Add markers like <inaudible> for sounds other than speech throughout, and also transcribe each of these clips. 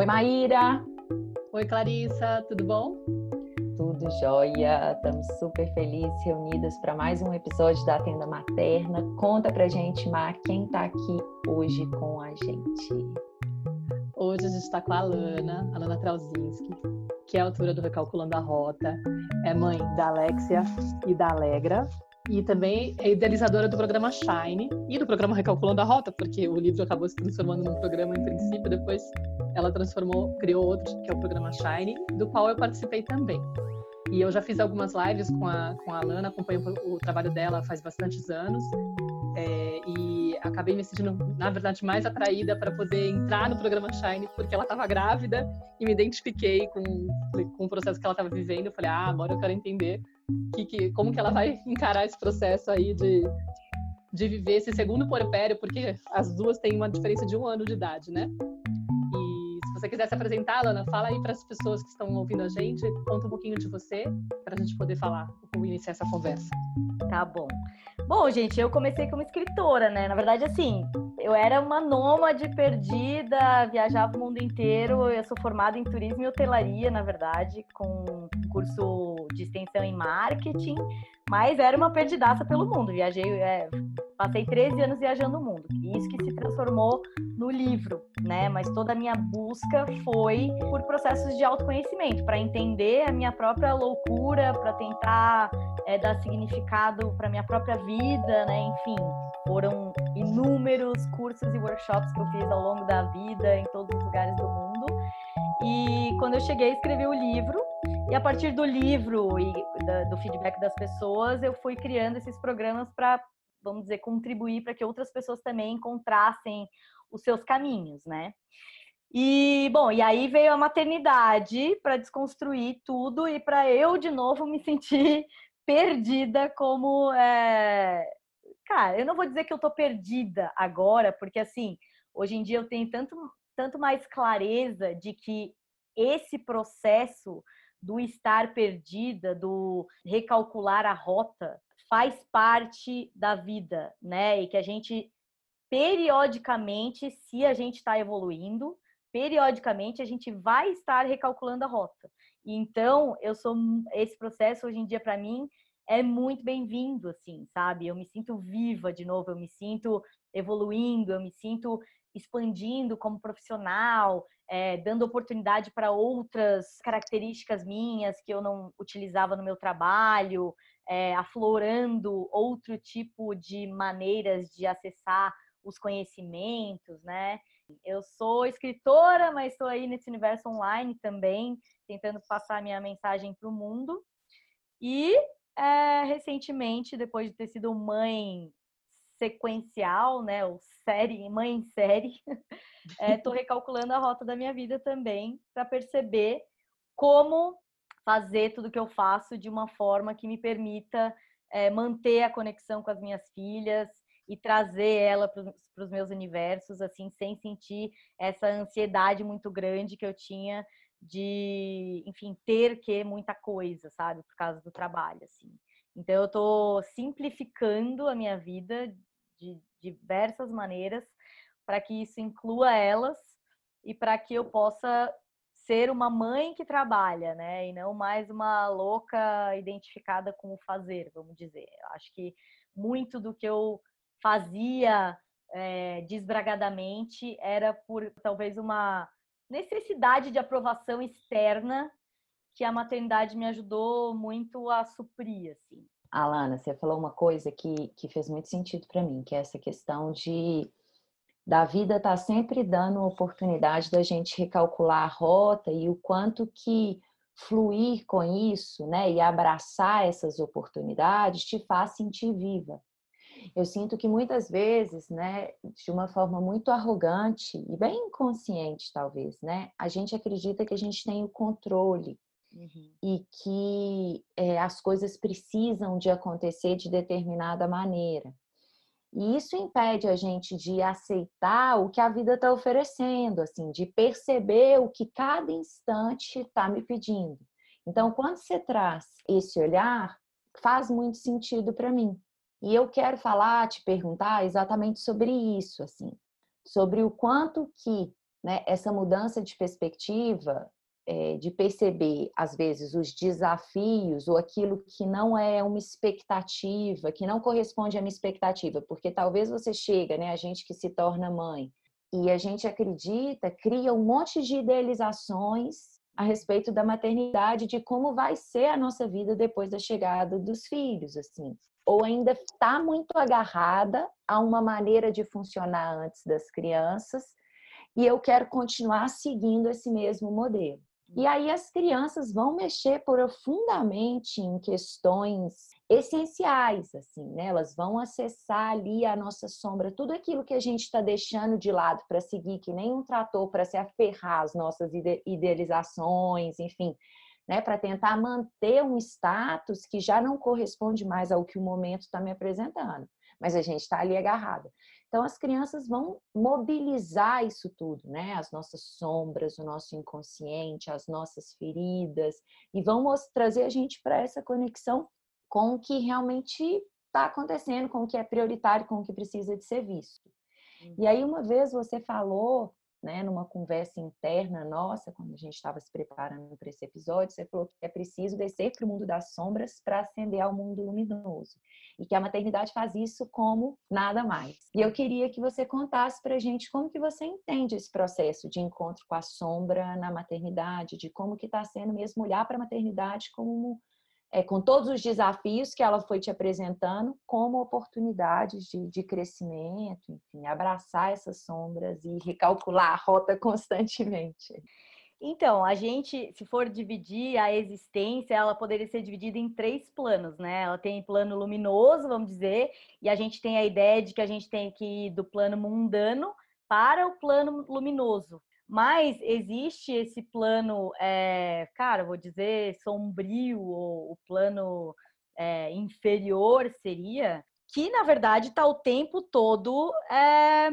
Oi, Maíra. Oi, Clarissa, tudo bom? Tudo jóia, estamos super felizes, reunidas para mais um episódio da Tenda Materna. Conta pra gente, Mar, quem está aqui hoje com a gente? Hoje a gente está com a Alana, Alana Trauzinski, que é autora do Recalculando a Rota, é mãe da Alexia e da Alegra, e também é idealizadora do programa Shine e do programa Recalculando a Rota, porque o livro acabou se transformando num programa em princípio, depois ela transformou, criou outro, que é o programa Shine, do qual eu participei também. E eu já fiz algumas lives com a, com a Alana, acompanho o trabalho dela faz bastantes anos, é, e acabei me sentindo, na verdade, mais atraída para poder entrar no programa Shine, porque ela estava grávida e me identifiquei com, com o processo que ela estava vivendo. Eu falei, ah, agora eu quero entender que, que, como que ela vai encarar esse processo aí de, de viver esse segundo porpério, porque as duas têm uma diferença de um ano de idade, né? E você quiser se apresentar, Lana, fala aí para as pessoas que estão ouvindo a gente, conta um pouquinho de você, para a gente poder falar, como iniciar essa conversa. Tá bom. Bom, gente, eu comecei como escritora, né? Na verdade, assim, eu era uma nômade perdida, viajava o mundo inteiro. Eu sou formada em turismo e hotelaria, na verdade, com curso de extensão em marketing, mas era uma perdidaça pelo mundo. Viajei, é, passei 13 anos viajando o mundo. Isso que se transformou no livro, né? Mas toda a minha busca foi por processos de autoconhecimento, para entender a minha própria loucura, para tentar é, dar significado para minha própria vida, né? Enfim, foram inúmeros cursos e workshops que eu fiz ao longo da vida em todos os lugares do mundo. E quando eu cheguei, escrevi o livro. E a partir do livro e do feedback das pessoas, eu fui criando esses programas para, vamos dizer, contribuir para que outras pessoas também encontrassem os seus caminhos, né? E, bom, e aí veio a maternidade para desconstruir tudo e para eu, de novo, me sentir <laughs> perdida como. É... Cara, eu não vou dizer que eu tô perdida agora, porque, assim, hoje em dia eu tenho tanto, tanto mais clareza de que esse processo do estar perdida, do recalcular a rota, faz parte da vida, né? E que a gente periodicamente, se a gente está evoluindo, periodicamente a gente vai estar recalculando a rota. Então, eu sou esse processo hoje em dia para mim é muito bem-vindo, assim, sabe? Eu me sinto viva de novo, eu me sinto evoluindo, eu me sinto expandindo como profissional, é, dando oportunidade para outras características minhas que eu não utilizava no meu trabalho, é, aflorando outro tipo de maneiras de acessar os conhecimentos, né? Eu sou escritora, mas estou aí nesse universo online também, tentando passar minha mensagem para o mundo. E é, recentemente, depois de ter sido mãe sequencial, né, ou série, mãe em série, <laughs> estou é, recalculando a rota da minha vida também para perceber como fazer tudo que eu faço de uma forma que me permita é, manter a conexão com as minhas filhas, e trazer ela para os meus universos, assim, sem sentir essa ansiedade muito grande que eu tinha de, enfim, ter que muita coisa, sabe, por causa do trabalho, assim. Então eu estou simplificando a minha vida de diversas maneiras para que isso inclua elas e para que eu possa ser uma mãe que trabalha, né? E não mais uma louca identificada com o fazer, vamos dizer. Eu acho que muito do que eu fazia é, desbragadamente era por talvez uma necessidade de aprovação externa que a maternidade me ajudou muito a suprir, assim. Alana, você falou uma coisa que, que fez muito sentido para mim, que é essa questão de da vida tá sempre dando oportunidade da gente recalcular a rota e o quanto que fluir com isso, né, e abraçar essas oportunidades te faz sentir viva. Eu sinto que muitas vezes, né, de uma forma muito arrogante e bem inconsciente, talvez, né, a gente acredita que a gente tem o controle uhum. e que é, as coisas precisam de acontecer de determinada maneira. E isso impede a gente de aceitar o que a vida está oferecendo, assim, de perceber o que cada instante está me pedindo. Então, quando você traz esse olhar, faz muito sentido para mim. E eu quero falar, te perguntar exatamente sobre isso, assim, sobre o quanto que né, essa mudança de perspectiva, é, de perceber, às vezes, os desafios ou aquilo que não é uma expectativa, que não corresponde à minha expectativa, porque talvez você chega, né, a gente que se torna mãe, e a gente acredita, cria um monte de idealizações a respeito da maternidade, de como vai ser a nossa vida depois da chegada dos filhos, assim. Ou ainda está muito agarrada a uma maneira de funcionar antes das crianças, e eu quero continuar seguindo esse mesmo modelo. E aí as crianças vão mexer profundamente em questões essenciais, assim, né? Elas vão acessar ali a nossa sombra, tudo aquilo que a gente está deixando de lado para seguir, que nem um trator para se aferrar às nossas idealizações, enfim, né? Para tentar manter um status que já não corresponde mais ao que o momento está me apresentando, mas a gente está ali agarrada. Então, as crianças vão mobilizar isso tudo, né? As nossas sombras, o nosso inconsciente, as nossas feridas, e vão trazer a gente para essa conexão com o que realmente está acontecendo, com o que é prioritário, com o que precisa de ser visto. E aí, uma vez você falou né, numa conversa interna nossa, quando a gente estava se preparando para esse episódio, você falou que é preciso descer para o mundo das sombras para ascender ao mundo luminoso. E que a maternidade faz isso como nada mais. E eu queria que você contasse para a gente como que você entende esse processo de encontro com a sombra na maternidade, de como que está sendo mesmo olhar para a maternidade como é, com todos os desafios que ela foi te apresentando, como oportunidades de, de, crescimento, enfim, abraçar essas sombras e recalcular a rota <laughs> constantemente. Então, a gente, se for dividir a existência, ela poderia ser dividida em três planos, né? Ela tem plano luminoso, vamos dizer, e a gente tem a ideia de que a gente tem que ir do plano mundano para o plano luminoso. Mas existe esse plano, é, cara, vou dizer sombrio, ou o plano é, inferior seria, que na verdade está o tempo todo, é,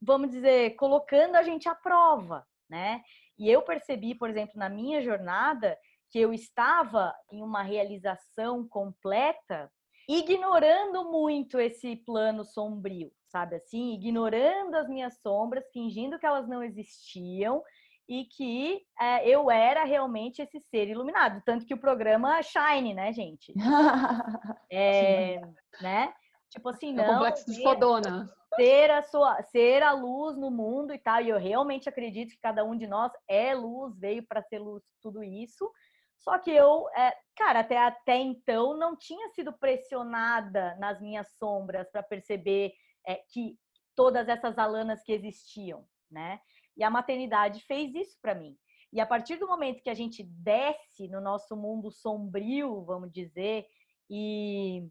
vamos dizer, colocando a gente à prova, né? E eu percebi, por exemplo, na minha jornada, que eu estava em uma realização completa, ignorando muito esse plano sombrio sabe assim, ignorando as minhas sombras, fingindo que elas não existiam e que é, eu era realmente esse ser iluminado. Tanto que o programa Shine, né, gente? <laughs> É, né? Tipo assim, não. É o complexo de Fodona. Ser a, sua, ser a luz no mundo e tal. E eu realmente acredito que cada um de nós é luz, veio para ser luz, tudo isso. Só que eu, é, cara, até, até então não tinha sido pressionada nas minhas sombras para perceber é, que todas essas alanas que existiam, né? E a maternidade fez isso para mim. E a partir do momento que a gente desce no nosso mundo sombrio, vamos dizer, e,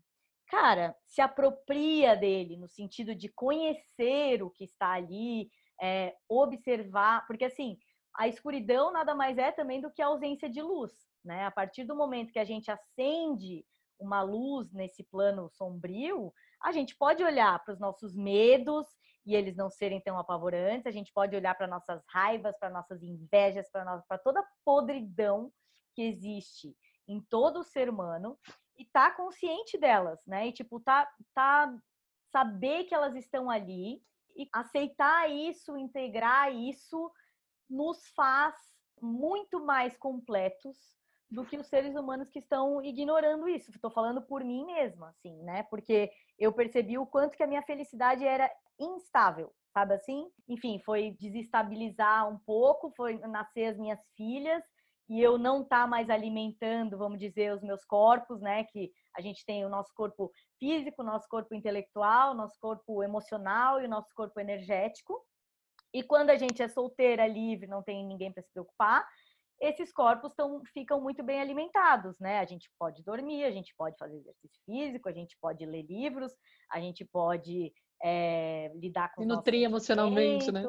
cara, se apropria dele no sentido de conhecer o que está ali, é, observar, porque assim, a escuridão nada mais é também do que a ausência de luz, né? A partir do momento que a gente acende uma luz nesse plano sombrio, a gente pode olhar para os nossos medos e eles não serem tão apavorantes, a gente pode olhar para nossas raivas, para nossas invejas, para toda a podridão que existe em todo o ser humano e tá consciente delas, né? E tipo, tá, tá saber que elas estão ali e aceitar isso, integrar isso, nos faz muito mais completos do que os seres humanos que estão ignorando isso. Estou falando por mim mesma, assim, né? Porque eu percebi o quanto que a minha felicidade era instável, sabe assim? Enfim, foi desestabilizar um pouco, foi nascer as minhas filhas e eu não tá mais alimentando, vamos dizer, os meus corpos, né? Que a gente tem o nosso corpo físico, o nosso corpo intelectual, o nosso corpo emocional e o nosso corpo energético. E quando a gente é solteira, livre, não tem ninguém para se preocupar, esses corpos tão, ficam muito bem alimentados, né? A gente pode dormir, a gente pode fazer exercício físico, a gente pode ler livros, a gente pode é, lidar com e nutrir emocionalmente, né?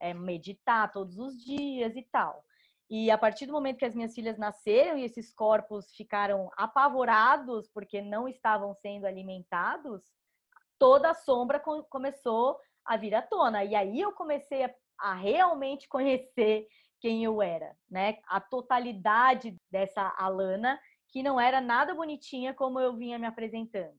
É, meditar todos os dias e tal. E a partir do momento que as minhas filhas nasceram e esses corpos ficaram apavorados porque não estavam sendo alimentados, toda a sombra começou a vir à tona. E aí eu comecei a, a realmente conhecer quem eu era, né? A totalidade dessa Alana, que não era nada bonitinha como eu vinha me apresentando.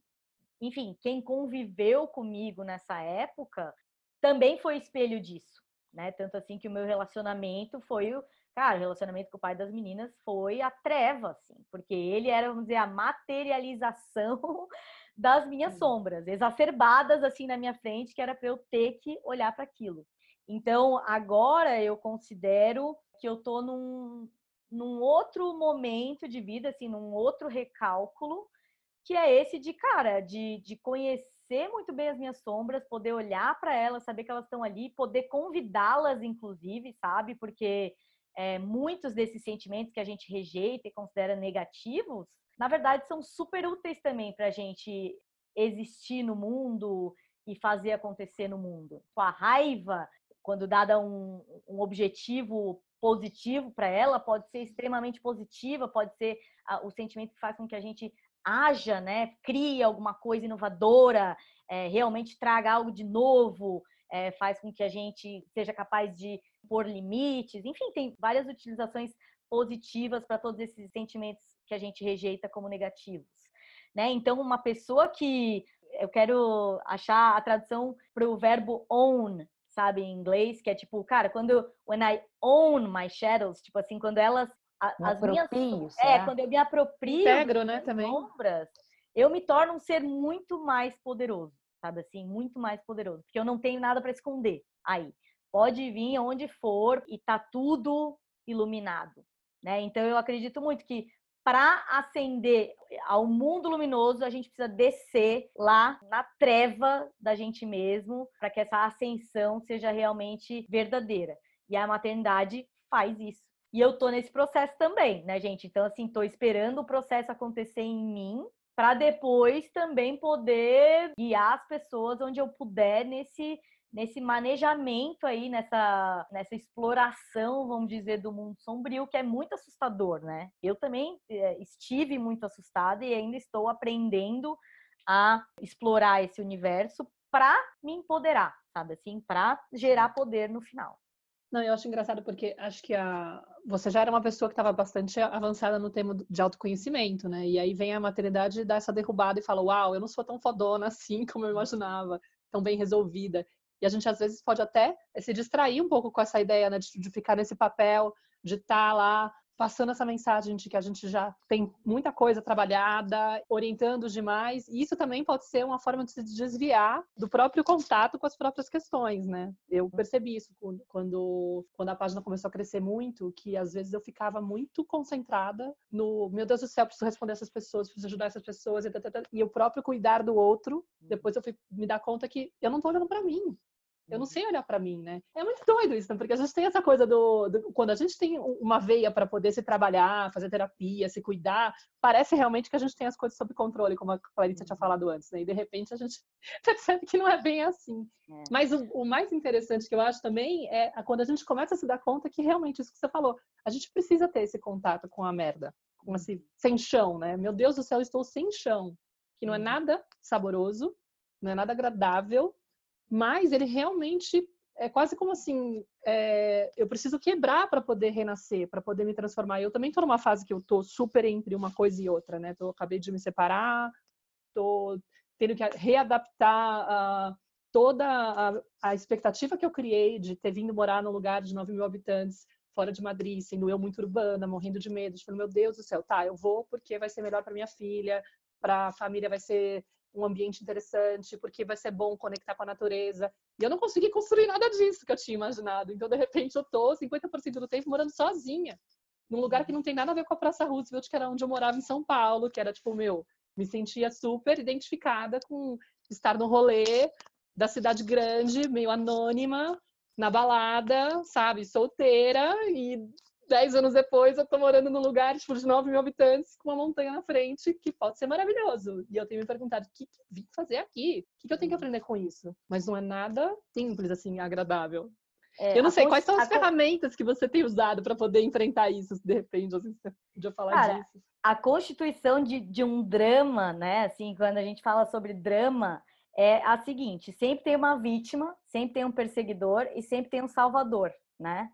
Enfim, quem conviveu comigo nessa época também foi espelho disso. né? Tanto assim que o meu relacionamento foi o, cara, o relacionamento com o pai das meninas foi a treva, assim, porque ele era, vamos dizer, a materialização <laughs> das minhas sombras, exacerbadas assim na minha frente, que era para eu ter que olhar para aquilo. Então, agora eu considero que eu tô num, num outro momento de vida, assim, num outro recálculo, que é esse de, cara, de, de conhecer muito bem as minhas sombras, poder olhar para elas, saber que elas estão ali, poder convidá-las, inclusive, sabe? Porque é, muitos desses sentimentos que a gente rejeita e considera negativos, na verdade, são super úteis também para a gente existir no mundo e fazer acontecer no mundo. A raiva, quando dada um, um objetivo positivo para ela, pode ser extremamente positiva, pode ser o sentimento que faz com que a gente haja, né, crie alguma coisa inovadora, é, realmente traga algo de novo, é, faz com que a gente seja capaz de pôr limites, enfim, tem várias utilizações positivas para todos esses sentimentos que a gente rejeita como negativos. Né? Então, uma pessoa que eu quero achar a tradução para o verbo own, sabe, em inglês, que é tipo, cara, quando when I own my shadows, tipo assim, quando elas as minhas é, quando eu me aproprio Integro, né, também. sombras, eu me torno um ser muito mais poderoso, sabe assim, muito mais poderoso, porque eu não tenho nada para esconder aí. Pode vir onde for e tá tudo iluminado, né? Então eu acredito muito que para ascender ao mundo luminoso, a gente precisa descer lá na treva da gente mesmo, para que essa ascensão seja realmente verdadeira. E a maternidade faz isso. E eu tô nesse processo também, né, gente? Então, assim, tô esperando o processo acontecer em mim, para depois também poder guiar as pessoas onde eu puder nesse nesse manejamento aí, nessa, nessa exploração, vamos dizer, do mundo sombrio, que é muito assustador, né? Eu também é, estive muito assustada e ainda estou aprendendo a explorar esse universo para me empoderar, sabe assim, para gerar poder no final. Não, eu acho engraçado porque acho que a você já era uma pessoa que estava bastante avançada no tema de autoconhecimento, né? E aí vem a maternidade e dá essa derrubada e fala: "Uau, eu não sou tão fodona <laughs> assim como eu imaginava, tão bem resolvida". E a gente às vezes pode até se distrair um pouco com essa ideia né, de, de ficar nesse papel, de estar tá lá passando essa mensagem de que a gente já tem muita coisa trabalhada, orientando demais. E isso também pode ser uma forma de se desviar do próprio contato com as próprias questões, né? Eu percebi isso quando, quando a página começou a crescer muito, que às vezes eu ficava muito concentrada no, meu Deus do céu, preciso responder essas pessoas, preciso ajudar essas pessoas, e, e o próprio cuidar do outro. Depois eu fui me dar conta que eu não tô olhando para mim. Eu não sei olhar para mim, né? É muito doido isso, né? porque a gente tem essa coisa do, do quando a gente tem uma veia para poder se trabalhar, fazer terapia, se cuidar, parece realmente que a gente tem as coisas sob controle, como a Clarice tinha uhum. falado antes, né? E de repente a gente <laughs> percebe que não é bem assim. É. Mas o, o, mais interessante que eu acho também é quando a gente começa a se dar conta que realmente isso que você falou, a gente precisa ter esse contato com a merda, com esse uhum. sem chão, né? Meu Deus do céu, eu estou sem chão, que não é uhum. nada saboroso, não é nada agradável mas ele realmente é quase como assim, é, eu preciso quebrar para poder renascer, para poder me transformar. Eu também estou numa fase que eu estou super entre uma coisa e outra, né? Tô, acabei de me separar, estou tendo que readaptar toda a, a, expectativa que eu criei de ter vindo morar num lugar de 9 mil habitantes, fora de Madrid, sendo eu muito urbana, morrendo de medo, falar, meu Deus do céu, tá, eu vou porque vai ser melhor para minha filha, para a família vai ser um ambiente interessante, porque vai ser bom conectar com a natureza. E eu não consegui construir nada disso que eu tinha imaginado. Então, de repente, eu tô 50% do tempo morando sozinha, num lugar que não tem nada a ver com a Praça Roosevelt, que era onde eu morava em São Paulo, que era tipo, meu, me sentia super identificada com estar no rolê da cidade grande, meio anônima, na balada, sabe, solteira e dez anos depois eu tô morando num lugar tipo, de 9 mil habitantes com uma montanha na frente que pode ser maravilhoso. E eu tenho me perguntado, o que, que vim fazer aqui? O que, que eu tenho que aprender com isso? Mas não é nada simples, assim, agradável. É, eu não sei quais são as ferramentas que você tem usado para poder enfrentar isso, de repente, assim, você podia falar Cara, disso. A constituição de, de um drama, né? Assim, quando a gente fala sobre drama, é a seguinte: sempre tem uma vítima, sempre tem um perseguidor e sempre tem um salvador, né?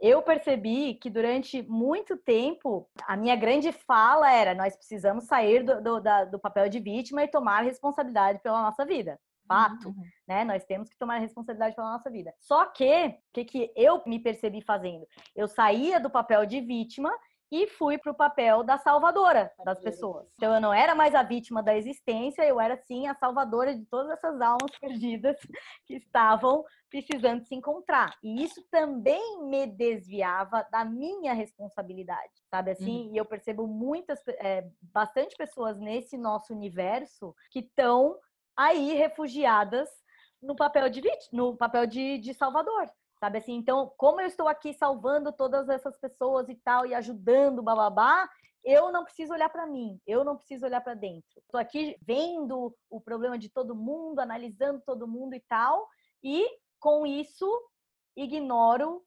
Eu percebi que durante muito tempo a minha grande fala era: nós precisamos sair do, do, da, do papel de vítima e tomar responsabilidade pela nossa vida. fato, uhum. né? Nós temos que tomar responsabilidade pela nossa vida. Só que, o que, que eu me percebi fazendo? Eu saía do papel de vítima e fui para o papel da salvadora das pessoas. Então eu não era mais a vítima da existência, eu era sim a salvadora de todas essas almas <laughs> perdidas que estavam precisando se encontrar. E isso também me desviava da minha responsabilidade, sabe assim? Uhum. E eu percebo muitas, é, bastante pessoas nesse nosso universo que estão aí refugiadas no papel de vítima, no papel de, de salvador sabe assim? Então, como eu estou aqui salvando todas essas pessoas e tal e ajudando, bababá, eu não preciso olhar para mim, eu não preciso olhar para dentro. Estou aqui vendo o problema de todo mundo, analisando todo mundo e tal, e com isso ignoro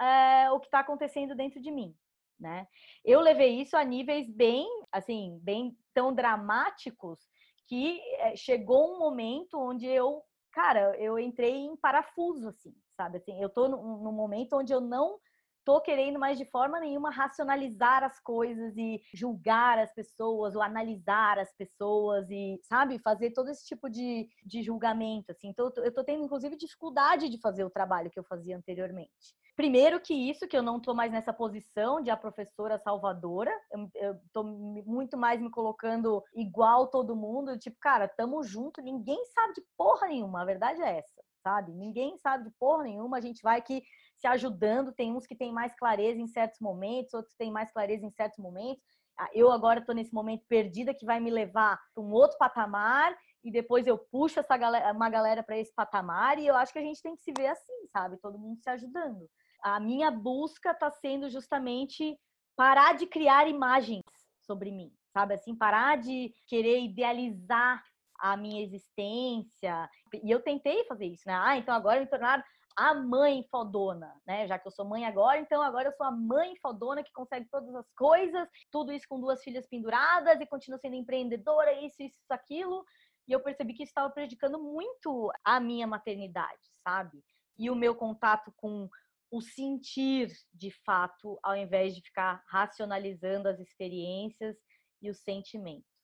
é, o que está acontecendo dentro de mim, né? Eu levei isso a níveis bem, assim, bem tão dramáticos que é, chegou um momento onde eu, cara, eu entrei em parafuso, assim, sabe? Assim, eu tô num, momento onde eu não tô querendo mais de forma nenhuma racionalizar as coisas e julgar as pessoas ou analisar as pessoas e, sabe, fazer todo esse tipo de, de julgamento, assim. Então, eu tô tendo, inclusive, dificuldade de fazer o trabalho que eu fazia anteriormente. Primeiro que isso, que eu não tô mais nessa posição de a professora salvadora, eu, tô muito mais me colocando igual todo mundo, tipo, cara, tamo junto, ninguém sabe de porra nenhuma, a verdade é essa sabe? Ninguém sabe de porra nenhuma, a gente vai aqui se ajudando. Tem uns que têm mais clareza em certos momentos, outros têm mais clareza em certos momentos. Ah, eu agora estou nesse momento perdida que vai me levar para um outro patamar e depois eu puxo essa galera, uma galera para esse patamar e eu acho que a gente tem que se ver assim, sabe? Todo mundo se ajudando. A minha busca está sendo justamente parar de criar imagens sobre mim, sabe? Assim, parar de querer idealizar a minha existência. E eu tentei fazer isso, né? Ah, então agora me tornar a mãe fodona, né? Já que eu sou mãe agora, então agora eu sou a mãe fodona que consegue todas as coisas, tudo isso com duas filhas penduradas e continua sendo empreendedora, isso, isso, aquilo. E eu percebi que isso estava prejudicando muito a minha maternidade, sabe? E o meu contato com o sentir de fato, ao invés de ficar racionalizando as experiências e os sentimentos.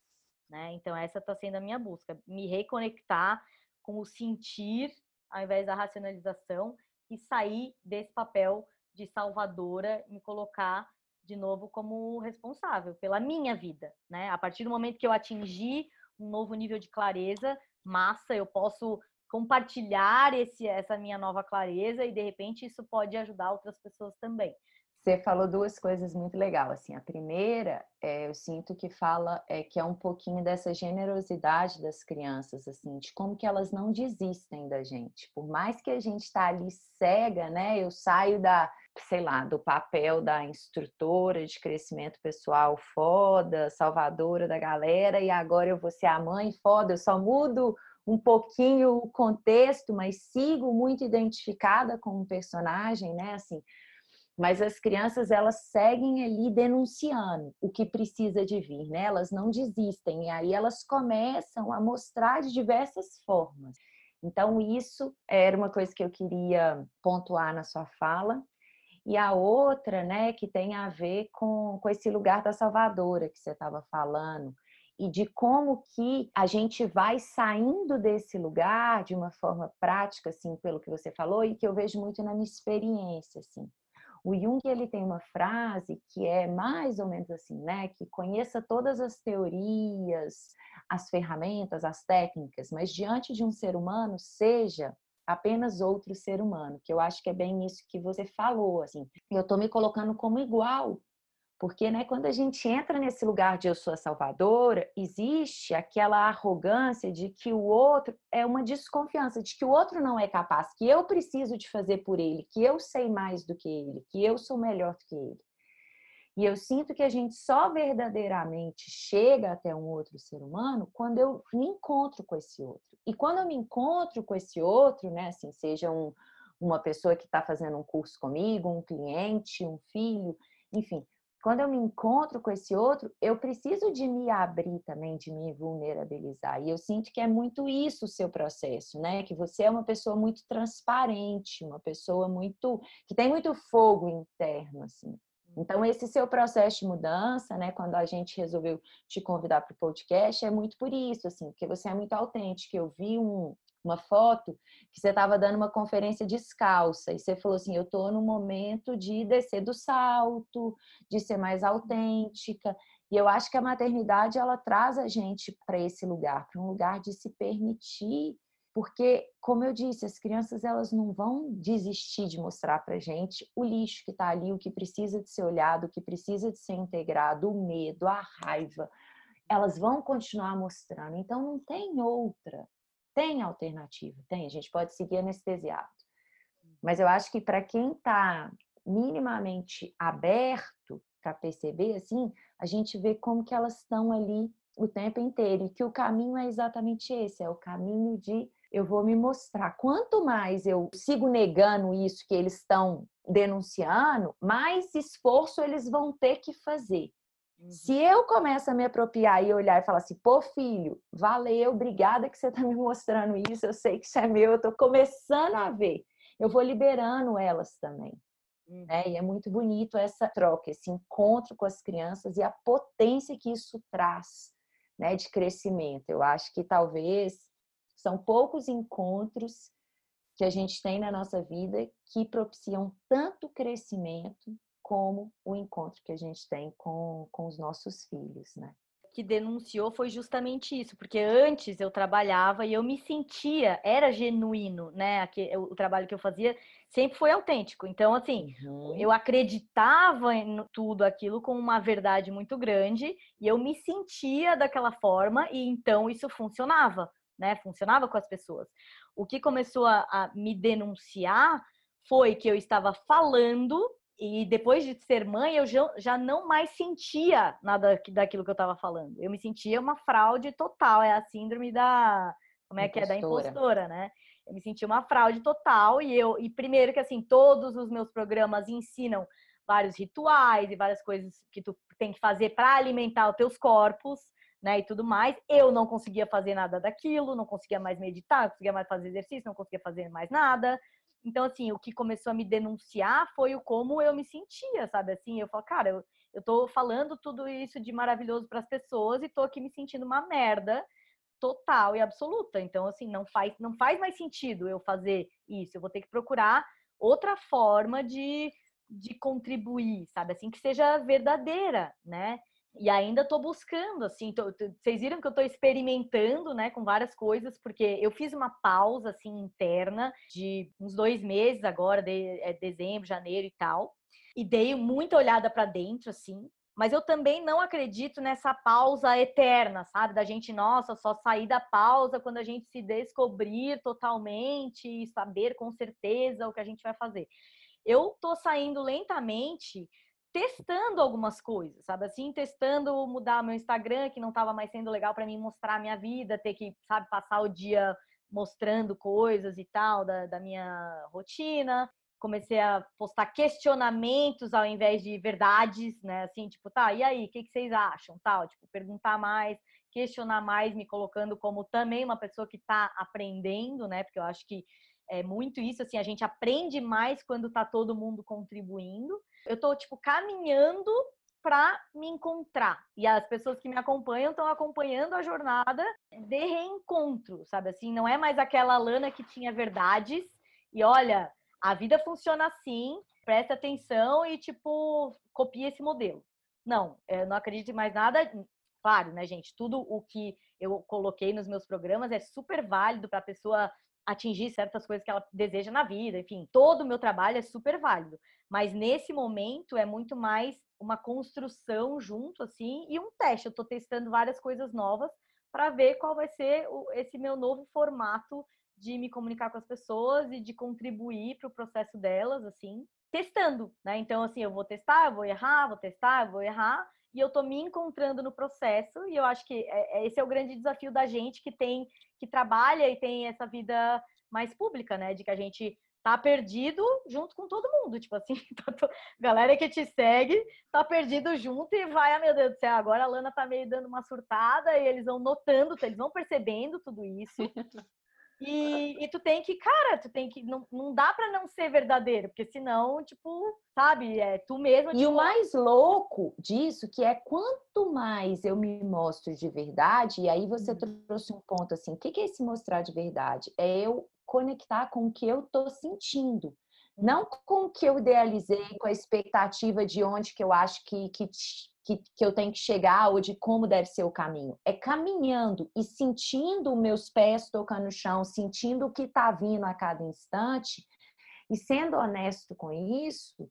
Né? Então, essa está sendo a minha busca, me reconectar com o sentir ao invés da racionalização e sair desse papel de salvadora e me colocar de novo como responsável pela minha vida, né? A partir do momento que eu atingir um novo nível de clareza, massa, eu posso compartilhar esse, essa minha nova clareza e de repente isso pode ajudar outras pessoas também. Você falou duas coisas muito legais. Assim, a primeira, é, eu sinto que fala é que é um pouquinho dessa generosidade das crianças, assim, de como que elas não desistem da gente. Por mais que a gente está ali cega, né? Eu saio da, sei lá, do papel da instrutora de crescimento pessoal foda, salvadora da galera, e agora eu vou ser a mãe foda. Eu só mudo um pouquinho o contexto, mas sigo muito identificada com um personagem, né? Assim mas as crianças elas seguem ali denunciando o que precisa de vir, né? Elas não desistem e aí elas começam a mostrar de diversas formas. Então isso era uma coisa que eu queria pontuar na sua fala. E a outra, né, que tem a ver com, com esse lugar da salvadora que você estava falando, e de como que a gente vai saindo desse lugar de uma forma prática, assim, pelo que você falou, e que eu vejo muito na minha experiência, assim. O Jung ele tem uma frase que é mais ou menos assim, né? Que conheça todas as teorias, as ferramentas, as técnicas, mas diante de um ser humano seja apenas outro ser humano, que eu acho que é bem isso que você falou, assim. Eu tô me colocando como igual porque né, quando a gente entra nesse lugar de eu sou a salvadora, existe aquela arrogância de que o outro é uma desconfiança, de que o outro não é capaz, que eu preciso de fazer por ele, que eu sei mais do que ele, que eu sou melhor do que ele. E eu sinto que a gente só verdadeiramente chega até um outro ser humano quando eu me encontro com esse outro. E quando eu me encontro com esse outro, né, assim, seja um, uma pessoa que está fazendo um curso comigo, um cliente, um filho, enfim, quando eu me encontro com esse outro, eu preciso de me abrir também, de me vulnerabilizar. E eu sinto que é muito isso o seu processo, né? Que você é uma pessoa muito transparente, uma pessoa muito que tem muito fogo interno, assim. Então esse seu processo de mudança, né? Quando a gente resolveu te convidar para o podcast, é muito por isso, assim, porque você é muito autêntico. Eu vi um uma foto que você estava dando uma conferência descalça e você falou assim: eu estou no momento de descer do salto, de ser mais autêntica. E eu acho que a maternidade ela traz a gente para esse lugar, para um lugar de se permitir, porque, como eu disse, as crianças elas não vão desistir de mostrar para gente o lixo que está ali, o que precisa de ser olhado, o que precisa de ser integrado, o medo, a raiva. Elas vão continuar mostrando. Então, não tem outra. Tem alternativa, tem. A gente pode seguir anestesiado. Mas eu acho que para quem está minimamente aberto para perceber, assim, a gente vê como que elas estão ali o tempo inteiro e que o caminho é exatamente esse, é o caminho de eu vou me mostrar. Quanto mais eu sigo negando isso que eles estão denunciando, mais esforço eles vão ter que fazer. Se uhum. eu começo a me apropriar e olhar e falar assim, pô, filho, valeu, obrigada que você está me mostrando isso, eu sei que isso é meu, eu estou começando a ver. Eu vou liberando elas também. Uhum. Né? E é muito bonito essa troca, esse encontro com as crianças e a potência que isso traz né, de crescimento. Eu acho que talvez são poucos encontros que a gente tem na nossa vida que propiciam tanto crescimento como o encontro que a gente tem com, com os nossos filhos, né? que denunciou foi justamente isso, porque antes eu trabalhava e eu me sentia, era genuíno, né? O trabalho que eu fazia sempre foi autêntico. Então, assim, uhum. eu acreditava em tudo aquilo com uma verdade muito grande e eu me sentia daquela forma e então isso funcionava, né? Funcionava com as pessoas. O que começou a, a me denunciar foi que eu estava falando e depois de ser mãe, eu já não mais sentia nada daquilo que eu estava falando. Eu me sentia uma fraude total. É a síndrome da. Como é impostora. que é? Da impostora, né? Eu me sentia uma fraude total. E eu. E primeiro que assim, todos os meus programas ensinam vários rituais e várias coisas que tu tem que fazer para alimentar os teus corpos, né? E tudo mais. Eu não conseguia fazer nada daquilo, não conseguia mais meditar, não conseguia mais fazer exercício, não conseguia fazer mais nada. Então, assim, o que começou a me denunciar foi o como eu me sentia, sabe? Assim, eu falo, cara, eu, eu tô falando tudo isso de maravilhoso para as pessoas e tô aqui me sentindo uma merda total e absoluta. Então, assim, não faz, não faz mais sentido eu fazer isso. Eu vou ter que procurar outra forma de, de contribuir, sabe? Assim, que seja verdadeira, né? E ainda estou buscando, assim, tô, vocês viram que eu estou experimentando, né, com várias coisas, porque eu fiz uma pausa, assim, interna de uns dois meses agora, de, é, dezembro, janeiro e tal, e dei muita olhada para dentro, assim, mas eu também não acredito nessa pausa eterna, sabe? Da gente, nossa, só sair da pausa quando a gente se descobrir totalmente e saber com certeza o que a gente vai fazer. Eu tô saindo lentamente testando algumas coisas, sabe? Assim, testando mudar meu Instagram, que não estava mais sendo legal para mim mostrar a minha vida, ter que, sabe, passar o dia mostrando coisas e tal da, da minha rotina. Comecei a postar questionamentos ao invés de verdades, né? Assim, tipo, tá, e aí, o que, que vocês acham? Tal, tipo, perguntar mais, questionar mais, me colocando como também uma pessoa que está aprendendo, né? Porque eu acho que é muito isso, assim, a gente aprende mais quando tá todo mundo contribuindo. Eu tô, tipo, caminhando para me encontrar. E as pessoas que me acompanham estão acompanhando a jornada de reencontro, sabe? Assim, não é mais aquela Lana que tinha verdades e olha, a vida funciona assim, presta atenção e, tipo, copia esse modelo. Não, eu não acredito em mais nada. Claro, né, gente? Tudo o que eu coloquei nos meus programas é super válido para a pessoa atingir certas coisas que ela deseja na vida, enfim, todo o meu trabalho é super válido, mas nesse momento é muito mais uma construção junto assim e um teste. Eu estou testando várias coisas novas para ver qual vai ser esse meu novo formato de me comunicar com as pessoas e de contribuir para o processo delas, assim, testando, né? Então, assim, eu vou testar, eu vou errar, vou testar, eu vou errar, e eu tô me encontrando no processo e eu acho que é, é, esse é o grande desafio da gente que tem que trabalha e tem essa vida mais pública, né, de que a gente tá perdido junto com todo mundo, tipo assim, <laughs> tá, galera que te segue tá perdido junto e vai, ah, meu Deus do céu, agora a Lana tá meio dando uma surtada e eles vão notando, eles vão percebendo tudo isso. <laughs> E, e, tu tem que, cara, tu tem que. Não, não dá para não ser verdadeiro, porque senão, tipo, sabe, é tu mesmo. E tipo... o mais louco disso, que é quanto mais eu me mostro de verdade, e aí você uhum. trouxe um ponto assim: o que é esse mostrar de verdade? É eu conectar com o que eu tô sentindo. Não com o que eu idealizei, com a expectativa de onde que eu acho que, que, que, que eu tenho que chegar ou de como deve ser o caminho. É caminhando e sentindo meus pés tocando no chão, sentindo o que está vindo a cada instante e sendo honesto com isso,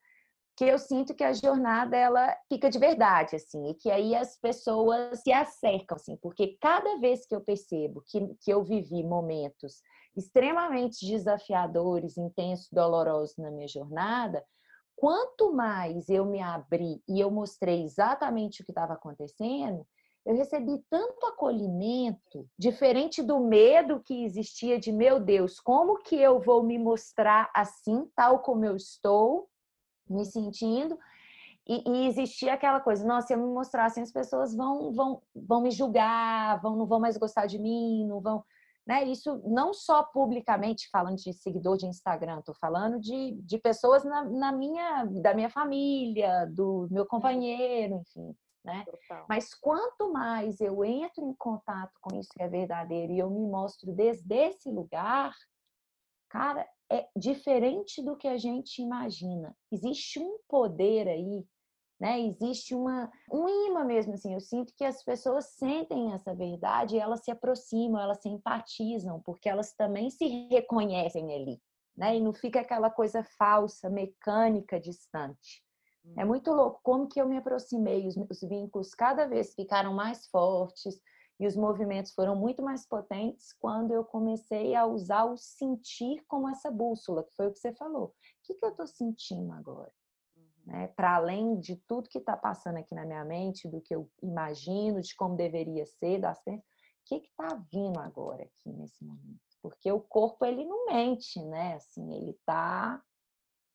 que eu sinto que a jornada ela fica de verdade assim e que aí as pessoas se acercam assim porque cada vez que eu percebo que, que eu vivi momentos extremamente desafiadores intensos dolorosos na minha jornada quanto mais eu me abri e eu mostrei exatamente o que estava acontecendo, eu recebi tanto acolhimento, diferente do medo que existia de meu Deus, como que eu vou me mostrar assim, tal como eu estou me sentindo? E, e existia aquela coisa, nossa, se eu me mostrar assim, as pessoas vão, vão, vão me julgar, vão, não vão mais gostar de mim, não vão né? Isso não só publicamente falando de seguidor de Instagram, estou falando de, de pessoas na, na, minha, da minha família, do meu companheiro, enfim. Né? Mas quanto mais eu entro em contato com isso que é verdadeiro e eu me mostro desde esse lugar, cara, é diferente do que a gente imagina. Existe um poder aí né? Existe uma, um imã mesmo, assim, eu sinto que as pessoas sentem essa verdade e elas se aproximam, elas se empatizam, porque elas também se reconhecem ali, né? E não fica aquela coisa falsa, mecânica, distante. É hum. muito louco como que eu me aproximei, os, os vínculos cada vez ficaram mais fortes e os movimentos foram muito mais potentes quando eu comecei a usar o sentir como essa bússola, que foi o que você falou. O que, que eu estou sentindo agora? Né? para além de tudo que está passando aqui na minha mente, do que eu imagino, de como deveria ser, das o que está vindo agora aqui nesse momento? Porque o corpo ele não mente, né? Assim, ele está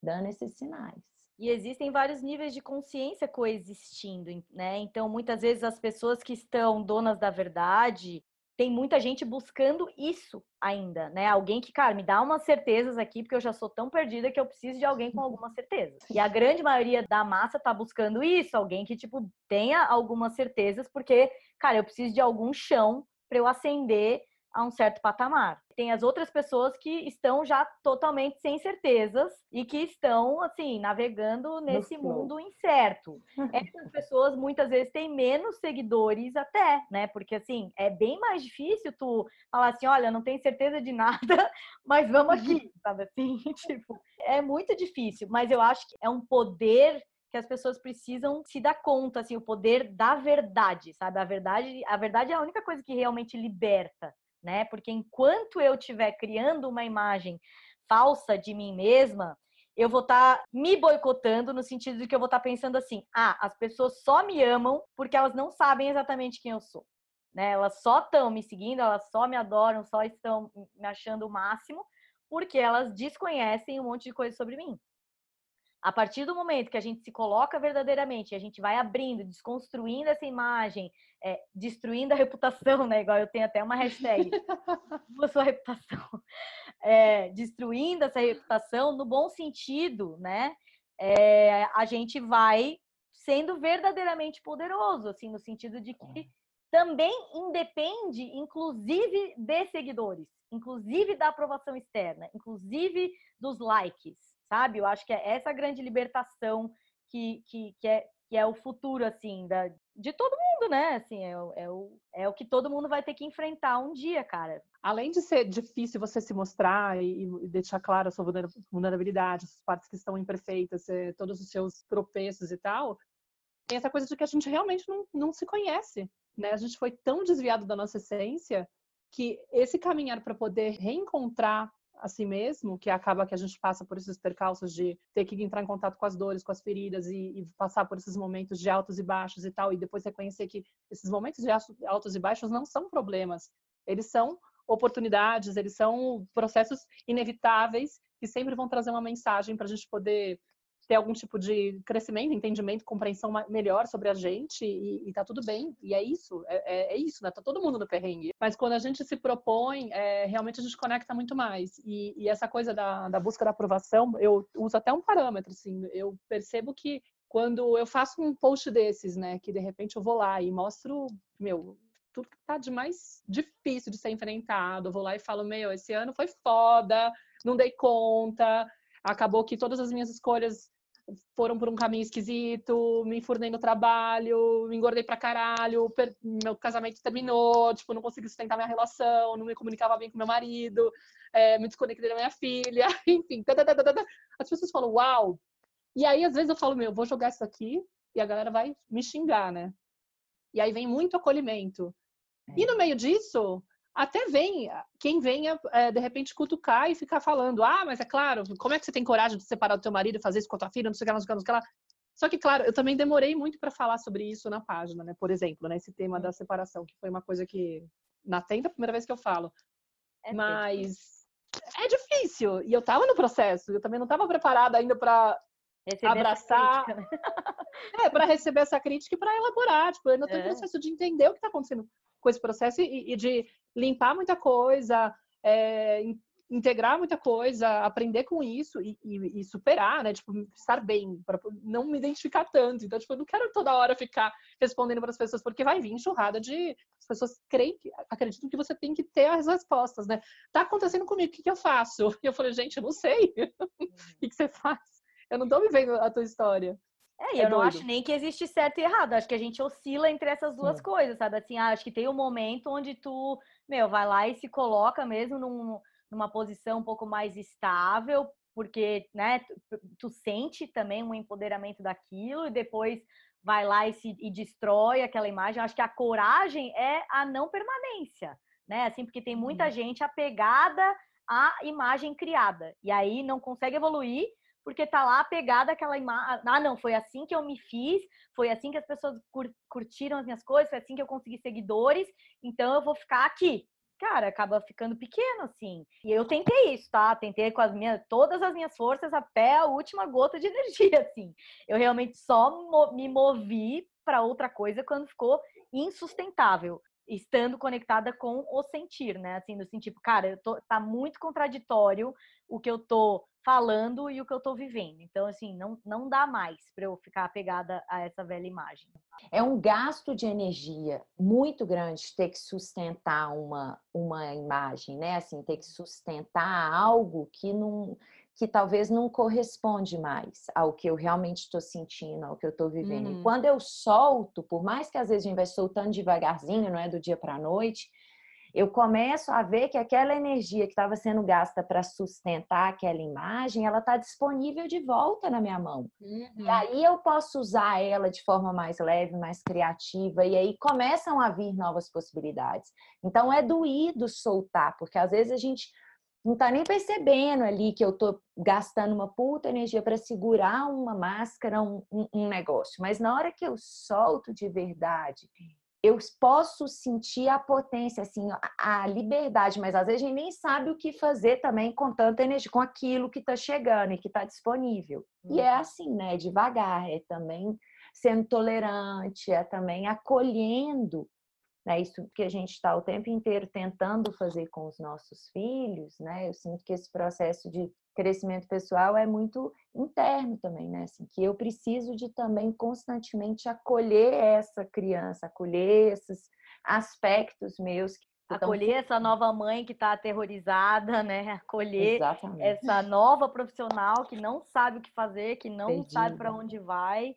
dando esses sinais. E existem vários níveis de consciência coexistindo, né? Então, muitas vezes as pessoas que estão donas da verdade, tem muita gente buscando isso ainda, né? Alguém que, cara, me dá umas certezas aqui, porque eu já sou tão perdida que eu preciso de alguém com alguma certeza. E a grande maioria da massa tá buscando isso, alguém que, tipo, tenha algumas certezas, porque, cara, eu preciso de algum chão para eu ascender a um certo patamar. Tem as outras pessoas que estão já totalmente sem certezas e que estão, assim, navegando nesse mundo incerto. <laughs> Essas pessoas muitas vezes têm menos seguidores até, né? Porque, assim, é bem mais difícil tu falar assim, olha, não tenho certeza de nada, <laughs> mas vamos aqui, sabe assim? <laughs> tipo, é muito difícil, mas eu acho que é um poder que as pessoas precisam se dar conta, assim, o poder da verdade, sabe? A verdade, a verdade é a única coisa que realmente liberta né? Porque enquanto eu estiver criando uma imagem falsa de mim mesma, eu vou estar tá me boicotando no sentido de que eu vou estar tá pensando assim: ah, as pessoas só me amam porque elas não sabem exatamente quem eu sou. Né? Elas só estão me seguindo, elas só me adoram, só estão me achando o máximo porque elas desconhecem um monte de coisa sobre mim. A partir do momento que a gente se coloca verdadeiramente, a gente vai abrindo, desconstruindo essa imagem, é, destruindo a reputação, né? Igual eu tenho até uma hashtag, <laughs> a sua reputação. <laughs> É, destruindo essa reputação no bom sentido, né? É, a gente vai sendo verdadeiramente poderoso, assim, no sentido de que também independe, inclusive, de seguidores, inclusive da aprovação externa, inclusive dos likes, sabe? Eu acho que é essa grande libertação que, que, que, é, que é o futuro, assim, da, de todo mundo, né? Assim, é, é, o, é o que todo mundo vai ter que enfrentar um dia, cara. Além de ser difícil você se mostrar e, deixar claro a sua vulnerabilidade, as partes que estão imperfeitas, é, todos os seus tropeços e tal, tem essa coisa de que a gente realmente não, não se conhece, né? A gente foi tão desviado da nossa essência que esse caminhar para poder reencontrar a si mesmo, que acaba que a gente passa por esses percalços de ter que entrar em contato com as dores, com as feridas e, e, passar por esses momentos de altos e baixos e tal, e depois reconhecer que esses momentos de altos e baixos não são problemas, eles são oportunidades, eles são processos inevitáveis que sempre vão trazer uma mensagem para a gente poder ter algum tipo de crescimento, entendimento, compreensão melhor sobre a gente e, e tá tudo bem. E é isso, é, é, é, isso, né? Tá todo mundo no perrengue. Mas quando a gente se propõe, é, realmente a gente conecta muito mais. E, e essa coisa da, da, busca da aprovação, eu uso até um parâmetro, assim. Eu percebo que quando eu faço um post desses, né, que de repente eu vou lá e mostro, meu, tudo que tá de mais difícil de ser enfrentado. Eu vou lá e falo, meu, esse ano foi foda, não dei conta, acabou que todas as minhas escolhas foram por um caminho esquisito, me enfurnei no trabalho, me engordei pra caralho, meu casamento terminou, tipo, não consegui sustentar minha relação, não me comunicava bem com meu marido, é, me desconectei da minha filha, <laughs> enfim. As pessoas falam, uau! E aí, às vezes, eu falo, meu, vou jogar isso aqui e a galera vai me xingar, né? E aí vem muito acolhimento. E é. no meio disso, até vem quem venha, é, de repente, cutucar e ficar falando: ah, mas é claro, como é que você tem coragem de separar do teu marido e fazer isso com a tua filha, não sei o que, não sei o que, não sei o que lá. Só que, claro, eu também demorei muito para falar sobre isso na página, né? Por exemplo, né? Esse tema da separação, que foi uma coisa que, na tenda, a primeira vez que eu falo. É mas é difícil. E eu tava no processo, eu também não tava preparada ainda para abraçar. Crítica, né? <laughs> é, para receber essa crítica e para elaborar. Tipo, eu ainda tô é. processo de entender o que tá acontecendo com esse processo e, e de limpar muita coisa, é, integrar muita coisa, aprender com isso e, e, e, superar, né? Tipo, estar bem, para não me identificar tanto. Então, tipo, eu não quero toda hora ficar respondendo para as pessoas, porque vai vir enxurrada de. As pessoas creem, acreditam que você tem que ter as respostas, né? Tá acontecendo comigo, o que, que eu faço? E eu falei, gente, eu não sei. <laughs> o que, que você faz? Eu não tô vivendo a tua história. É, e é eu não acho nem que existe certo e errado. Acho que a gente oscila entre essas duas Sim. coisas, sabe? Assim, ah, acho que tem um momento onde tu, meu, vai lá e se coloca mesmo num, numa posição um pouco mais estável, porque, né, tu, tu, sente também um empoderamento daquilo e depois vai lá e, se, e destrói aquela imagem. Acho que a coragem é a não permanência, né? Assim, porque tem muita gente apegada à imagem criada e aí não consegue evoluir porque tá lá pegada aquela imagem. Ah, não, foi assim que eu me fiz, foi assim que as pessoas curtiram as minhas coisas, foi assim que eu consegui seguidores, então eu vou ficar aqui. Cara, acaba ficando pequeno, assim. E eu tentei isso, tá? Tentei com as minhas, todas as minhas forças até a última gota de <laughs> energia, assim. Eu realmente só me movi para outra coisa quando ficou insustentável estando conectada com o sentir, né? Assim, no sentido, cara, eu tô, tá muito contraditório o que eu tô falando e o que eu tô vivendo. Então, assim, não, não dá mais para eu ficar apegada a essa velha imagem. É um gasto de energia muito grande ter que sustentar uma, uma imagem, né? Assim, ter que sustentar algo que não que talvez não corresponde mais ao que eu realmente estou sentindo, ao que eu estou vivendo. Uhum. E quando eu solto, por mais que às vezes a gente vai soltando devagarzinho, não é do dia para a noite, eu começo a ver que aquela energia que estava sendo gasta para sustentar aquela imagem, ela está disponível de volta na minha mão. Uhum. E aí eu posso usar ela de forma mais leve, mais criativa, e aí começam a vir novas possibilidades. Então é doído soltar, porque às vezes a gente não está nem percebendo ali que eu estou gastando uma puta energia para segurar uma máscara, um, um, um, negócio. Mas na hora que eu solto de verdade, eu posso sentir a potência, assim, a, liberdade, mas às vezes a gente nem sabe o que fazer também com tanta energia, com aquilo que está chegando e que está disponível. E é uhum. assim, né? Devagar, é também sendo tolerante, é também acolhendo né? Isso que a gente está o tempo inteiro tentando fazer com os nossos filhos, né? Eu sinto que esse processo de crescimento pessoal é muito interno também, né? Assim, que eu preciso de também constantemente acolher essa criança, acolher esses aspectos meus acolher tão... essa nova mãe que está aterrorizada, né? Acolher Exatamente. essa nova profissional que não sabe o que fazer, que não Perdida. sabe para onde vai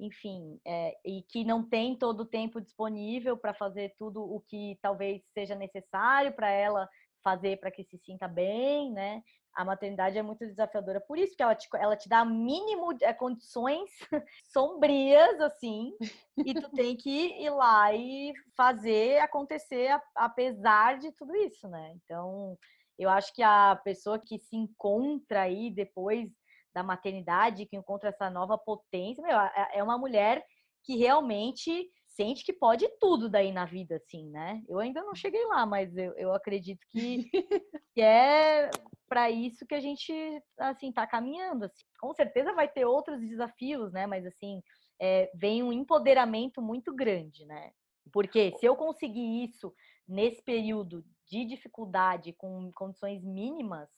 enfim, é, e que não tem todo o tempo disponível para fazer tudo o que talvez seja necessário para ela fazer para que se sinta bem, né? A maternidade é muito desafiadora por isso que ela te, ela te dá mínimo de é, condições <laughs> sombrias assim e tu tem que ir lá e fazer acontecer apesar de tudo isso, né? Então eu acho que a pessoa que se encontra aí depois da maternidade, que encontra essa nova potência, meu, é uma mulher que realmente sente que pode tudo daí na vida, assim, né? Eu ainda não cheguei lá, mas eu, eu acredito que, <laughs> que é para isso que a gente assim tá caminhando. Assim. Com certeza vai ter outros desafios, né? Mas assim é, vem um empoderamento muito grande, né? Porque se eu conseguir isso nesse período de dificuldade com condições mínimas,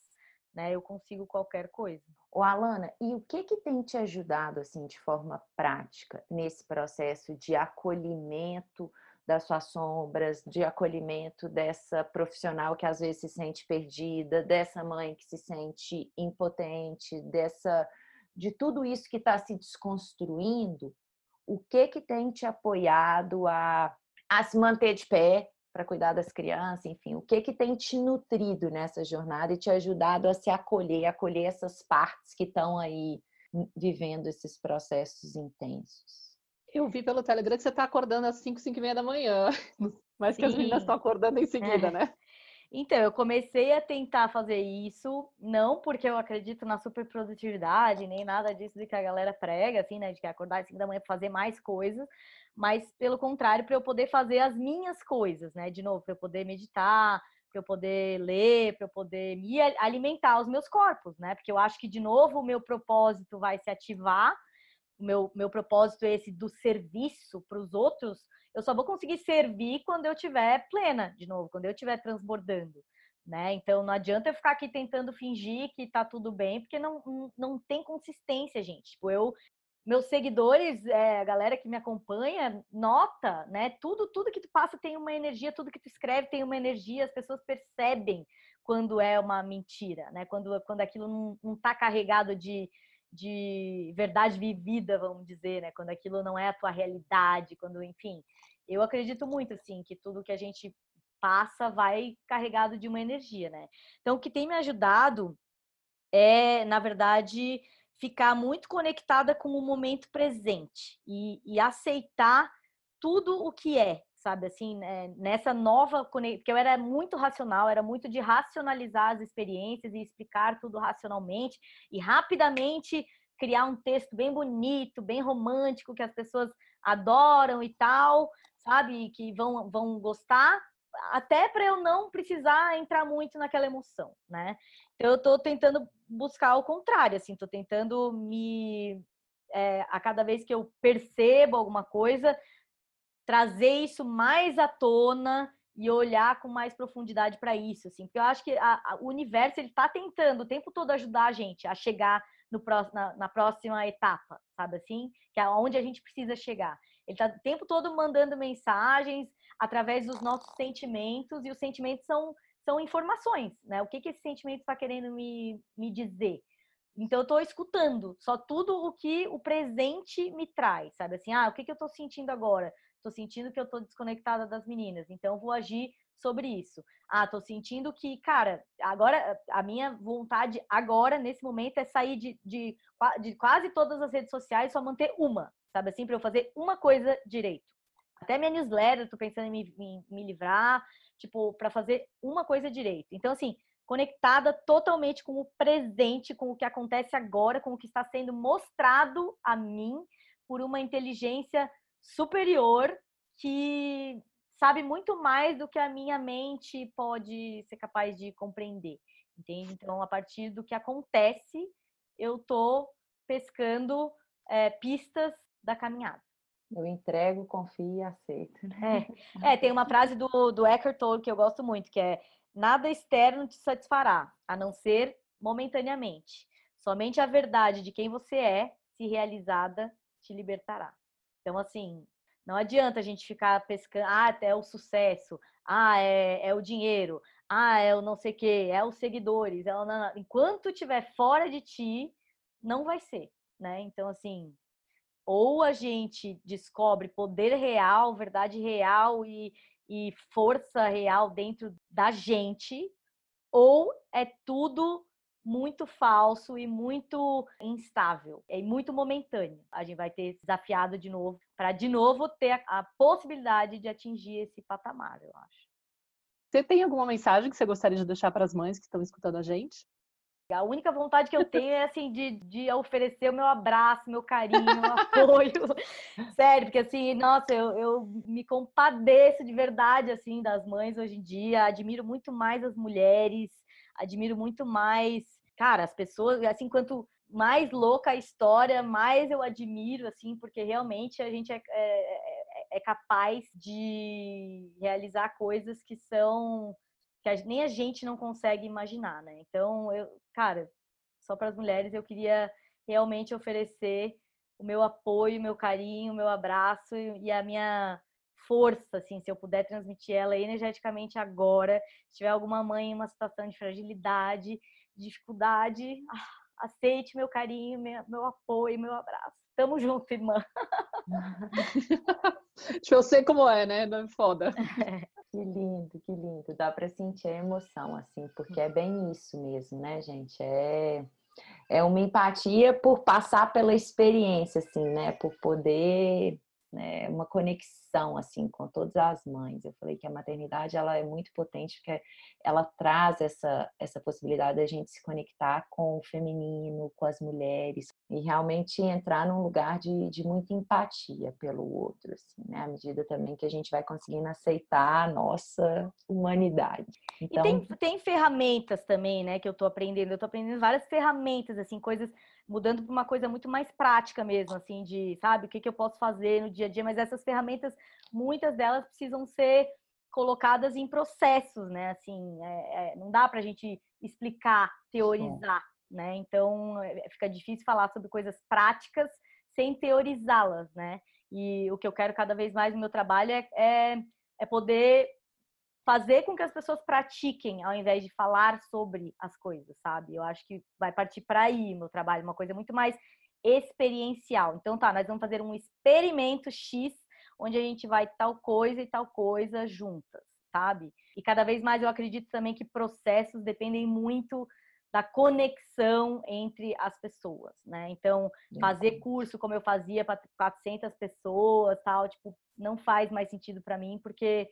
né, eu consigo qualquer coisa. O Alana, e o que que tem te ajudado assim de forma prática nesse processo de acolhimento das suas sombras, de acolhimento dessa profissional que às vezes se sente perdida, dessa mãe que se sente impotente, dessa de tudo isso que está se desconstruindo, o que que tem te apoiado a, a se manter de pé para cuidar das crianças, enfim, o que que tem te nutrido nessa jornada e te ajudado a se acolher, acolher essas partes que estão aí vivendo esses processos intensos? Eu vi pelo Telegram que você está acordando às 5, 5 e meia da manhã, <laughs> mas que as meninas estão acordando em seguida, é. né? Então, eu comecei a tentar fazer isso, não porque eu acredito na superprodutividade, nem nada disso de que a galera prega, assim, né? De que acordar às 5 da manhã para fazer mais coisas, mas pelo contrário, para eu poder fazer as minhas coisas, né? De novo, para eu poder meditar, para eu poder ler, para eu poder me alimentar os meus corpos, né? Porque eu acho que, de novo, o meu propósito vai se ativar meu, meu propósito é esse do serviço para os outros, eu só vou conseguir servir quando eu estiver plena, de novo, quando eu estiver transbordando. Né? Então não adianta eu ficar aqui tentando fingir que tá tudo bem, porque não, não, não tem consistência, gente. Tipo, eu, meus seguidores, é, a galera que me acompanha, nota, né? Tudo, tudo que tu passa tem uma energia, tudo que tu escreve tem uma energia, as pessoas percebem quando é uma mentira, né? Quando, quando aquilo não, não tá carregado de, de verdade vivida, vamos dizer, né? Quando aquilo não é a tua realidade, quando, enfim, eu acredito muito assim que tudo que a gente passa vai carregado de uma energia, né? Então, o que tem me ajudado é, na verdade, ficar muito conectada com o momento presente e, e aceitar tudo o que é, sabe? Assim, né? nessa nova porque eu era muito racional, era muito de racionalizar as experiências e explicar tudo racionalmente e rapidamente criar um texto bem bonito, bem romântico que as pessoas adoram e tal, sabe? Que vão vão gostar, até para eu não precisar entrar muito naquela emoção, né? Então eu estou tentando buscar o contrário, assim, estou tentando me é, a cada vez que eu percebo alguma coisa, trazer isso mais à tona e olhar com mais profundidade para isso, assim, porque eu acho que a, a, o universo ele está tentando o tempo todo ajudar a gente a chegar no próximo, na, na, próxima etapa, sabe assim, que é onde a gente precisa chegar. Ele está o tempo todo mandando mensagens através dos nossos sentimentos e os sentimentos são são informações, né? O que que esse sentimento está querendo me, me dizer? Então eu estou escutando só tudo o que o presente me traz, sabe assim? Ah, o que que eu estou sentindo agora? Tô sentindo que eu tô desconectada das meninas, então vou agir sobre isso. Ah, tô sentindo que, cara, agora a minha vontade agora, nesse momento, é sair de, de, de quase todas as redes sociais só manter uma, sabe assim, para eu fazer uma coisa direito. Até minha newsletter, tô pensando em me, me, me livrar, tipo, para fazer uma coisa direito. Então, assim, conectada totalmente com o presente, com o que acontece agora, com o que está sendo mostrado a mim por uma inteligência superior que sabe muito mais do que a minha mente pode ser capaz de compreender, entende? Então, a partir do que acontece, eu tô pescando é, pistas da caminhada. Eu entrego, confio e aceito. Né? É. é, tem uma frase do, do Eckhart Tolle que eu gosto muito, que é nada externo te satisfará, a não ser momentaneamente. Somente a verdade de quem você é, se realizada, te libertará. Então, assim, não adianta a gente ficar pescando, ah, é o sucesso, ah, é, é o dinheiro, ah, é o não sei o quê, é os seguidores. É. Enquanto estiver fora de ti, não vai ser, né? Então, assim, ou a gente descobre poder real, verdade real e, e força real dentro da gente, ou é tudo muito falso e muito instável, é muito momentâneo. A gente vai ter desafiado de novo para de novo ter a, a, possibilidade de atingir esse patamar, eu acho. Você tem alguma mensagem que você gostaria de deixar para as mães que estão escutando a gente? A única vontade que eu tenho é assim de, de oferecer o meu abraço, meu carinho, meu apoio. <laughs> Sério, porque assim, nossa, eu, eu me compadeço de verdade assim das mães hoje em dia, admiro muito mais as mulheres admiro muito mais, cara, as pessoas, assim, quanto mais louca a história, mais eu admiro, assim, porque realmente a gente é, é, é, é capaz de realizar coisas que são que a, nem a gente não consegue imaginar, né? Então, eu, cara, só para as mulheres eu queria realmente oferecer o meu apoio, o meu carinho, o meu abraço e a minha força, assim, se eu puder transmitir ela energeticamente agora, se tiver alguma mãe em uma situação de fragilidade, dificuldade, ah, aceite meu carinho, meu, meu apoio, meu abraço. Tamo junto, irmã. <laughs> eu sei como é, né? Não é foda. É, <laughs> que lindo, que lindo. Dá para sentir a emoção, assim, porque é bem isso mesmo, né, gente? É é uma empatia por passar pela experiência, assim, né? Por poder, né? uma conexão, assim, com todas as mães. Eu falei que a maternidade, ela é muito potente porque ela traz essa, essa possibilidade da gente se conectar com o feminino, com as mulheres, e realmente entrar num lugar de, de muita empatia pelo outro, assim, né? À medida também que a gente vai conseguindo aceitar a nossa humanidade. Então... E tem, então tem ferramentas também, né, que eu tô aprendendo. Eu tô aprendendo várias ferramentas, assim, coisas mudando para uma coisa muito mais prática mesmo, assim, de, sabe, o que, que eu posso fazer no dia a dia, mas essas ferramentas, muitas delas precisam ser colocadas em processos, né? Assim, é, é, não dá para a gente explicar, teorizar, né? Então é, fica difícil falar sobre coisas práticas sem teorizá-las, né? E o que eu quero cada vez mais no meu trabalho é, é, é poder fazer com que as pessoas pratiquem ao invés de falar sobre as coisas, sabe? Eu acho que vai partir para aí meu trabalho, uma coisa muito mais experiencial. Então tá, nós vamos fazer um experimento X onde a gente vai tal coisa e tal coisa juntas, sabe? E cada vez mais eu acredito também que processos dependem muito da conexão entre as pessoas, né? Então, fazer curso como eu fazia para 400 pessoas, tal, tipo, não faz mais sentido para mim, porque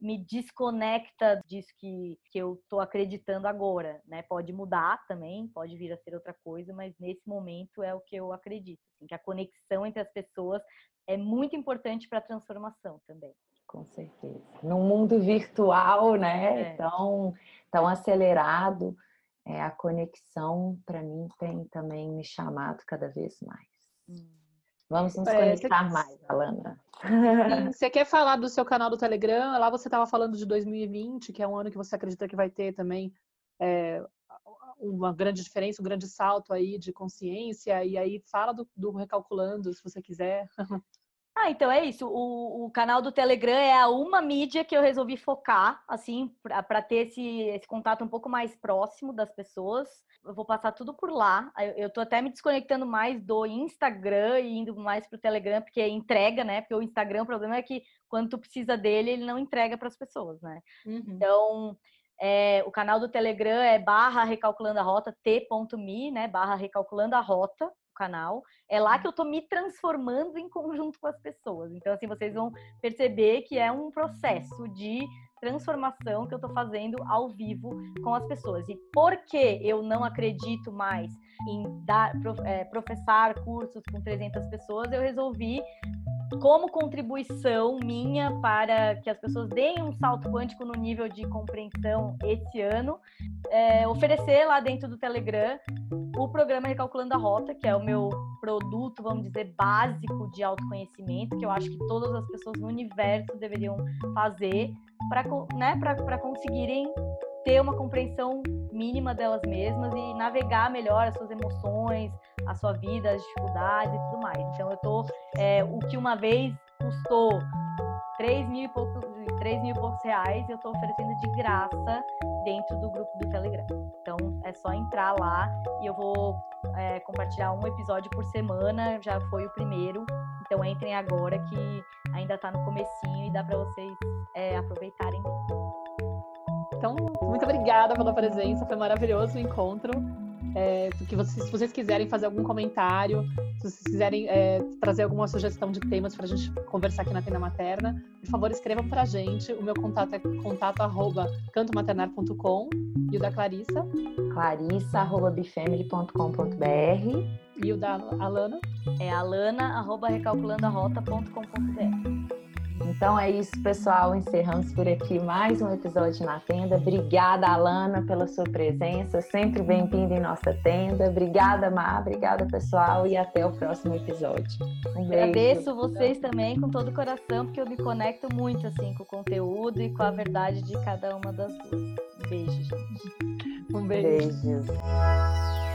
me desconecta disso que, que eu tô acreditando agora, né? Pode mudar também, pode vir a ser outra coisa, mas nesse momento é o que eu acredito, assim, que a conexão entre as pessoas é muito importante para a transformação também. Com certeza. Num mundo virtual, né, é. tão, tão acelerado, é, a conexão, para mim, tem também me chamado cada vez mais. Hum. Vamos nos é, conectar mais, Alana. você quer falar do seu canal do Telegram? Lá você estava falando de 2020, que é um ano que você acredita que vai ter também é, uma grande diferença, um grande salto aí de consciência. E aí fala do, do Recalculando, se você quiser. <laughs> Ah, então é isso. O, o, canal do Telegram é a uma mídia que eu resolvi focar, assim, para ter esse, esse contato um pouco mais próximo das pessoas. Eu vou passar tudo por lá. Eu, tô até me desconectando mais do Instagram e indo mais pro Telegram, porque entrega, né? Porque o Instagram, o problema é que quando tu precisa dele, ele não entrega para as pessoas, né? Uhum. Então, é, o canal do Telegram é barra recalculando a rota, t.me, né? Barra recalculando a rota canal. É lá que eu tô me transformando em conjunto com as pessoas. Então, assim, vocês vão perceber que é um processo de transformação que eu tô fazendo ao vivo com as pessoas. E porque eu não acredito mais em dar, é, professar cursos com 300 pessoas, eu resolvi como contribuição minha para que as pessoas deem um salto quântico no nível de compreensão esse ano, é, oferecer lá dentro do Telegram o programa Recalculando a Rota, que é o meu produto, vamos dizer, básico de autoconhecimento, que eu acho que todas as pessoas no universo deveriam fazer para né, conseguirem ter uma compreensão mínima delas mesmas e navegar melhor as suas emoções, a sua vida, as dificuldades e tudo mais. Então eu tô é, o que uma vez custou 3 mil e poucos, 3 mil e poucos reais, eu tô oferecendo de graça dentro do grupo do Telegram. Então é só entrar lá e eu vou é, compartilhar um episódio por semana, já foi o primeiro. Então entrem agora que ainda está no comecinho e dá para vocês é, aproveitarem. Então, muito obrigada pela presença, foi maravilhoso o encontro. É, que vocês, se vocês quiserem fazer algum comentário, se vocês quiserem é, trazer alguma sugestão de temas para a gente conversar aqui na Tenda Materna, por favor, escrevam para a gente. O meu contato é contato arroba cantomaternar.com e o da Clarissa? clarissa.bifamily.com.br E o da Alana? É alana.recalculandoarota.com.br Então é isso, pessoal. Encerramos por aqui mais um episódio na tenda. Obrigada, Alana, pela sua presença. Sempre bem-vinda em nossa tenda. Obrigada, Má. Obrigada, pessoal. E até o próximo episódio. Um beijo. Agradeço vocês também com todo o coração, porque eu me conecto muito assim com o conteúdo e com a verdade de cada uma das duas. Um beijo, gente. Um beijo. Beijos.